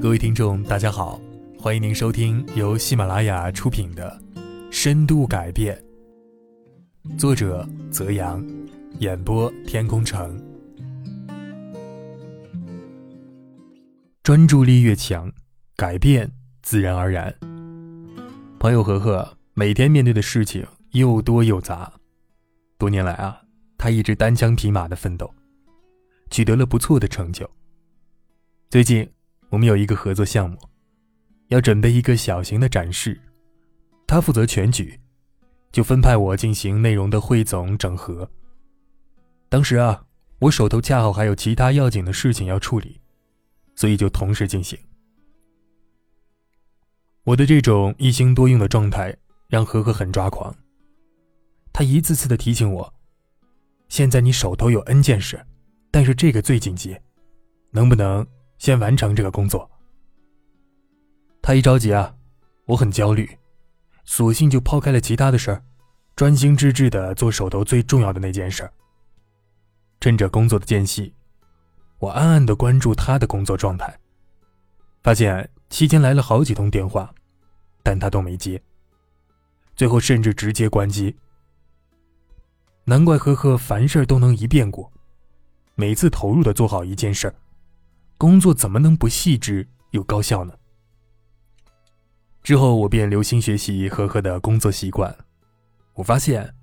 各位听众，大家好，欢迎您收听由喜马拉雅出品的《深度改变》，作者泽阳，演播天空城。专注力越强，改变自然而然。朋友和和每天面对的事情又多又杂，多年来啊，他一直单枪匹马的奋斗，取得了不错的成就。最近。我们有一个合作项目，要准备一个小型的展示，他负责全局，就分派我进行内容的汇总整合。当时啊，我手头恰好还有其他要紧的事情要处理，所以就同时进行。我的这种一心多用的状态让何何很抓狂，他一次次的提醒我：“现在你手头有 N 件事，但是这个最紧急，能不能？”先完成这个工作。他一着急啊，我很焦虑，索性就抛开了其他的事儿，专心致志的做手头最重要的那件事。趁着工作的间隙，我暗暗的关注他的工作状态，发现期间来了好几通电话，但他都没接。最后甚至直接关机。难怪呵呵凡事都能一遍过，每次投入的做好一件事儿。工作怎么能不细致又高效呢？之后我便留心学习呵呵的工作习惯。我发现，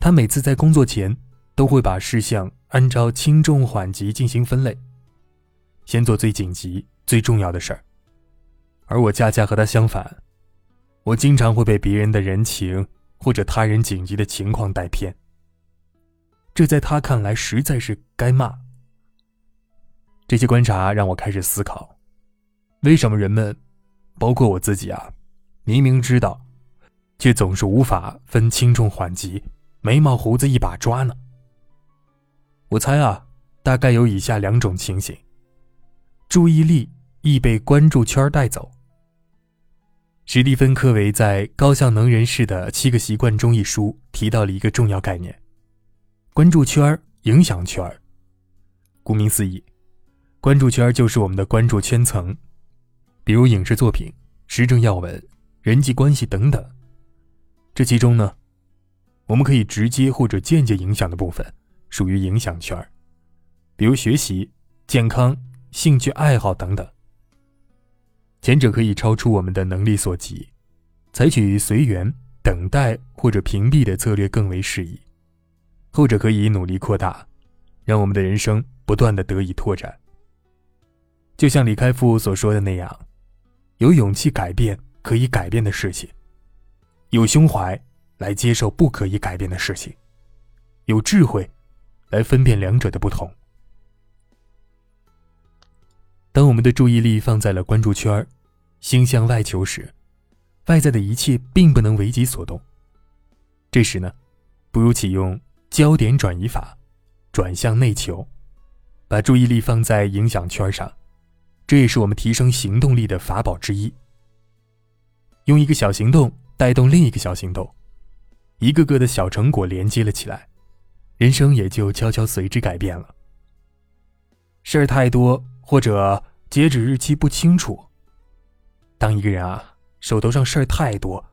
他每次在工作前都会把事项按照轻重缓急进行分类，先做最紧急、最重要的事儿。而我恰恰和他相反，我经常会被别人的人情或者他人紧急的情况带偏。这在他看来实在是该骂。这些观察让我开始思考：为什么人们，包括我自己啊，明明知道，却总是无法分轻重缓急，眉毛胡子一把抓呢？我猜啊，大概有以下两种情形：注意力易被关注圈带走。史蒂芬·科维在《高效能人士的七个习惯》中一书提到了一个重要概念：关注圈、影响圈。顾名思义。关注圈就是我们的关注圈层，比如影视作品、时政要闻、人际关系等等。这其中呢，我们可以直接或者间接影响的部分属于影响圈，比如学习、健康、兴趣爱好等等。前者可以超出我们的能力所及，采取随缘、等待或者屏蔽的策略更为适宜；后者可以努力扩大，让我们的人生不断的得以拓展。就像李开复所说的那样，有勇气改变可以改变的事情，有胸怀来接受不可以改变的事情，有智慧来分辨两者的不同。当我们的注意力放在了关注圈儿心向外求时，外在的一切并不能为己所动。这时呢，不如启用焦点转移法，转向内求，把注意力放在影响圈上。这也是我们提升行动力的法宝之一。用一个小行动带动另一个小行动，一个个的小成果连接了起来，人生也就悄悄随之改变了。事儿太多或者截止日期不清楚，当一个人啊手头上事儿太多，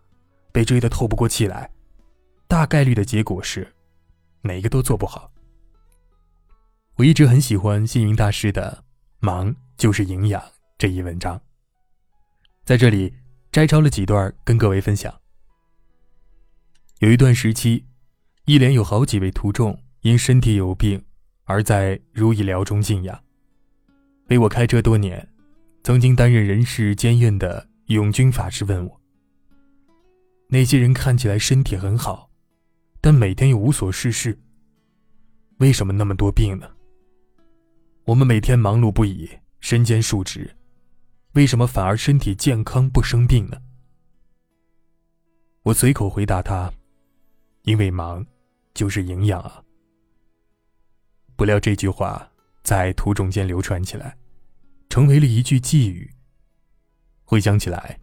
被追得透不过气来，大概率的结果是，哪个都做不好。我一直很喜欢星云大师的《忙》。就是营养这一文章，在这里摘抄了几段跟各位分享。有一段时期，一连有好几位徒众因身体有病而在如意寮中静养。为我开车多年，曾经担任人事监院的永军法师问我：那些人看起来身体很好，但每天又无所事事，为什么那么多病呢？我们每天忙碌不已。身兼数职，为什么反而身体健康不生病呢？我随口回答他：“因为忙，就是营养啊。”不料这句话在途中间流传起来，成为了一句寄语。回想起来，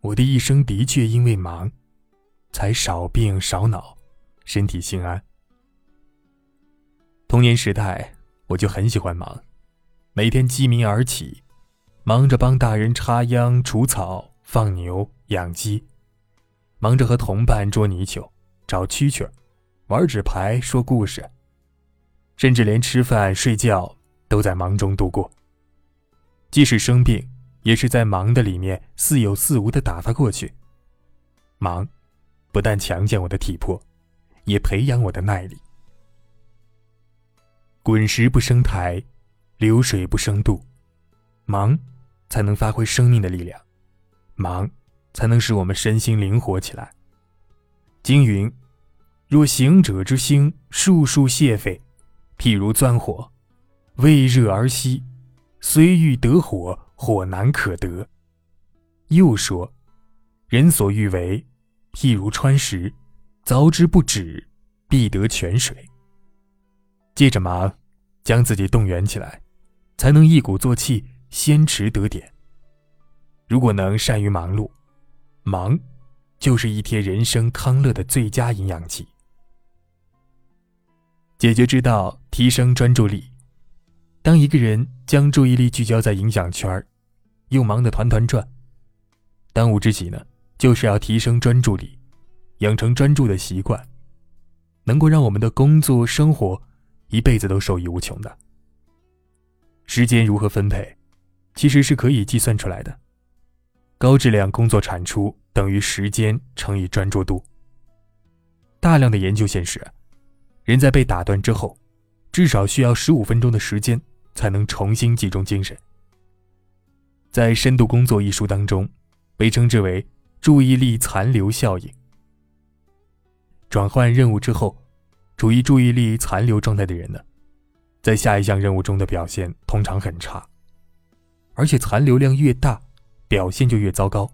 我的一生的确因为忙，才少病少恼，身体心安。童年时代，我就很喜欢忙。每天鸡鸣而起，忙着帮大人插秧、除草、放牛、养鸡，忙着和同伴捉泥鳅、找蛐蛐玩纸牌、说故事，甚至连吃饭、睡觉都在忙中度过。即使生病，也是在忙的里面似有似无的打发过去。忙，不但强健我的体魄，也培养我的耐力。滚石不生苔，流水不生渡，忙。才能发挥生命的力量，忙，才能使我们身心灵活起来。经云：“若行者之心，速速泄沸，譬如钻火，未热而熄，虽欲得火，火难可得。”又说：“人所欲为，譬如穿石，凿之不止，必得泉水。”借着忙，将自己动员起来，才能一鼓作气。先持得点。如果能善于忙碌，忙，就是一天人生康乐的最佳营养剂。解决之道：提升专注力。当一个人将注意力聚焦在影响圈又忙得团团转，当务之急呢，就是要提升专注力，养成专注的习惯，能够让我们的工作生活一辈子都受益无穷的。时间如何分配？其实是可以计算出来的。高质量工作产出等于时间乘以专注度。大量的研究显示，人在被打断之后，至少需要十五分钟的时间才能重新集中精神。在《深度工作》一书当中，被称之为“注意力残留效应”。转换任务之后，处于注意力残留状态的人呢，在下一项任务中的表现通常很差。而且残留量越大，表现就越糟糕。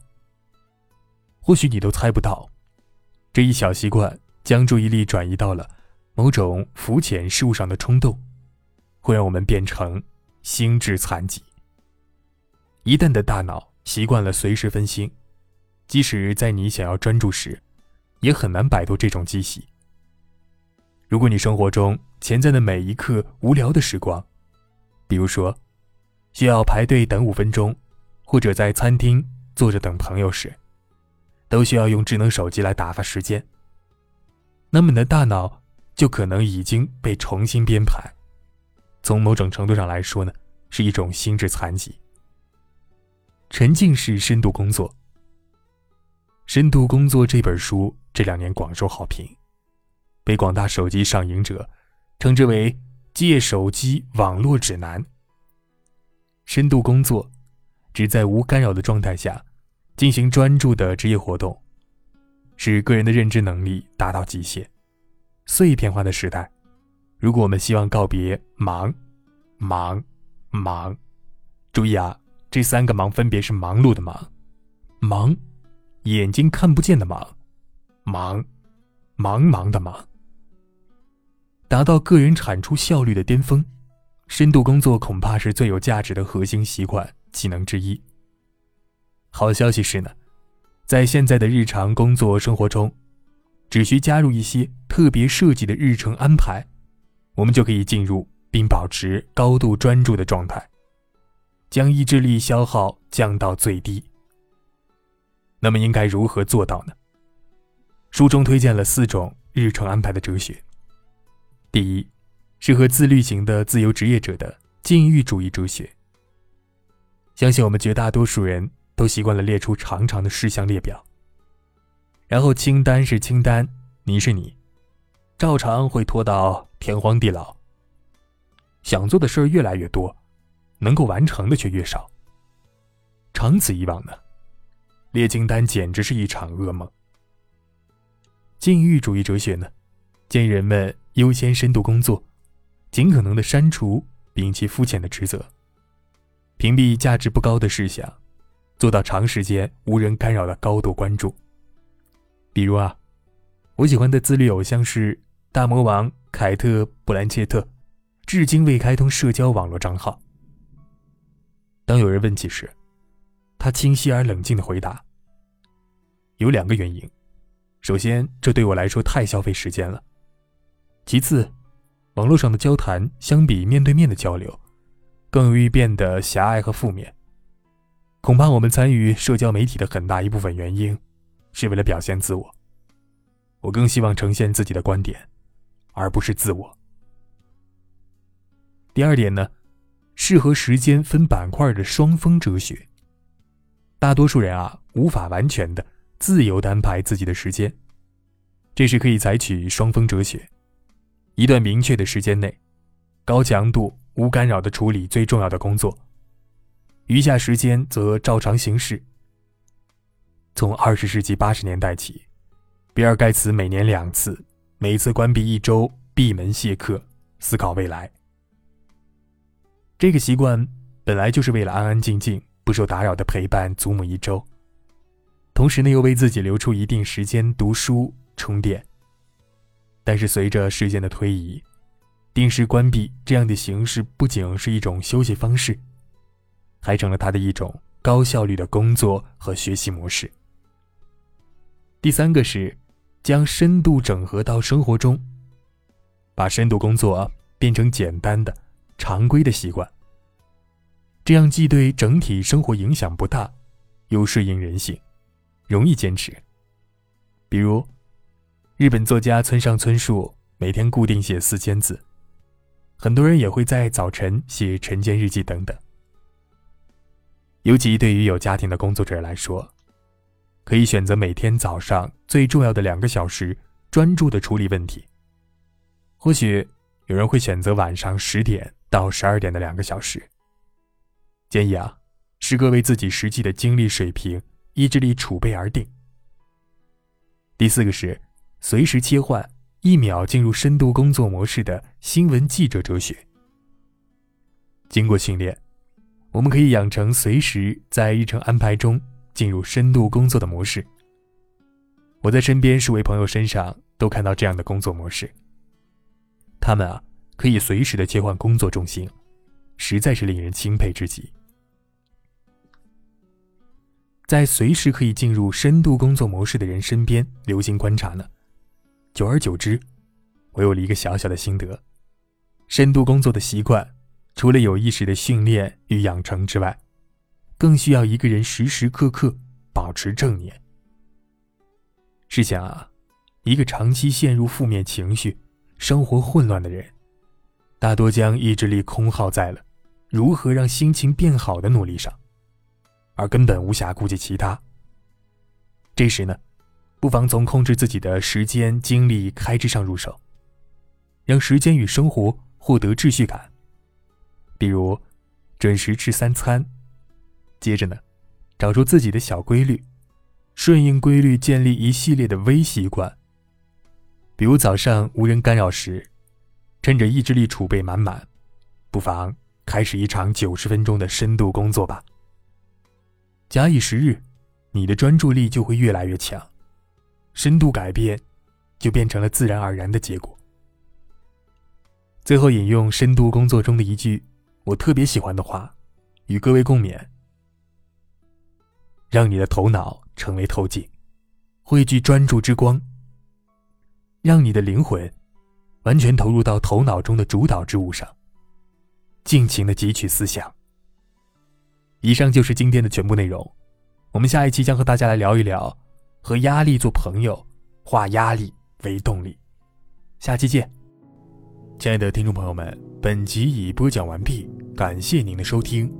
或许你都猜不到，这一小习惯将注意力转移到了某种浮浅事物上的冲动，会让我们变成心智残疾。一旦的大脑习惯了随时分心，即使在你想要专注时，也很难摆脱这种积习。如果你生活中潜在的每一刻无聊的时光，比如说。需要排队等五分钟，或者在餐厅坐着等朋友时，都需要用智能手机来打发时间。那么你的大脑就可能已经被重新编排，从某种程度上来说呢，是一种心智残疾。沉浸式深度工作，《深度工作》这本书这两年广受好评，被广大手机上瘾者称之为“借手机网络指南”。深度工作，指在无干扰的状态下进行专注的职业活动，使个人的认知能力达到极限。碎片化的时代，如果我们希望告别忙、忙、忙，注意啊，这三个忙分别是忙碌的忙、忙、眼睛看不见的忙、忙、茫茫的忙，达到个人产出效率的巅峰。深度工作恐怕是最有价值的核心习惯技能之一。好消息是呢，在现在的日常工作生活中，只需加入一些特别设计的日程安排，我们就可以进入并保持高度专注的状态，将意志力消耗降到最低。那么应该如何做到呢？书中推荐了四种日程安排的哲学。第一。适合自律型的自由职业者的禁欲主义哲学。相信我们绝大多数人都习惯了列出长长的事项列表，然后清单是清单，你是你，照常会拖到天荒地老。想做的事越来越多，能够完成的却越少。长此以往呢，列清单简直是一场噩梦。禁欲主义哲学呢，建议人们优先深度工作。尽可能的删除摒弃肤浅的职责，屏蔽价值不高的事项，做到长时间无人干扰的高度关注。比如啊，我喜欢的自律偶像是大魔王凯特·布兰切特，至今未开通社交网络账号。当有人问起时，他清晰而冷静的回答：“有两个原因，首先，这对我来说太消费时间了；其次。”网络上的交谈相比面对面的交流，更容易变得狭隘和负面，恐怕我们参与社交媒体的很大一部分原因，是为了表现自我。我更希望呈现自己的观点，而不是自我。第二点呢，适合时间分板块的双峰哲学。大多数人啊，无法完全的自由的安排自己的时间，这时可以采取双峰哲学。一段明确的时间内，高强度、无干扰的处理最重要的工作，余下时间则照常行事。从二十世纪八十年代起，比尔盖茨每年两次，每次关闭一周，闭门谢客，思考未来。这个习惯本来就是为了安安静静。不受打扰的陪伴祖母一周，同时呢又为自己留出一定时间读书充电。但是随着时间的推移，定时关闭这样的形式不仅是一种休息方式，还成了他的一种高效率的工作和学习模式。第三个是将深度整合到生活中，把深度工作变成简单的、常规的习惯。这样既对整体生活影响不大，又适应人性，容易坚持。比如，日本作家村上春树每天固定写四千字，很多人也会在早晨写晨间日记等等。尤其对于有家庭的工作者来说，可以选择每天早上最重要的两个小时专注的处理问题。或许有人会选择晚上十点到十二点的两个小时。建议啊，是各为自己实际的精力水平、意志力储备而定。第四个是随时切换、一秒进入深度工作模式的新闻记者哲学。经过训练，我们可以养成随时在日程安排中进入深度工作的模式。我在身边数位朋友身上都看到这样的工作模式。他们啊，可以随时的切换工作重心，实在是令人钦佩之极。在随时可以进入深度工作模式的人身边留心观察呢，久而久之，我有了一个小小的心得：深度工作的习惯，除了有意识的训练与养成之外，更需要一个人时时刻刻保持正念。试想啊，一个长期陷入负面情绪、生活混乱的人，大多将意志力空耗在了如何让心情变好的努力上。而根本无暇顾及其他。这时呢，不妨从控制自己的时间、精力、开支上入手，让时间与生活获得秩序感。比如，准时吃三餐。接着呢，找出自己的小规律，顺应规律建立一系列的微习惯。比如早上无人干扰时，趁着意志力储备满满，不妨开始一场九十分钟的深度工作吧。假以时日，你的专注力就会越来越强，深度改变就变成了自然而然的结果。最后引用深度工作中的一句我特别喜欢的话，与各位共勉：让你的头脑成为透镜，汇聚专注之光；让你的灵魂完全投入到头脑中的主导之物上，尽情的汲取思想。以上就是今天的全部内容，我们下一期将和大家来聊一聊，和压力做朋友，化压力为动力。下期见，亲爱的听众朋友们，本集已播讲完毕，感谢您的收听。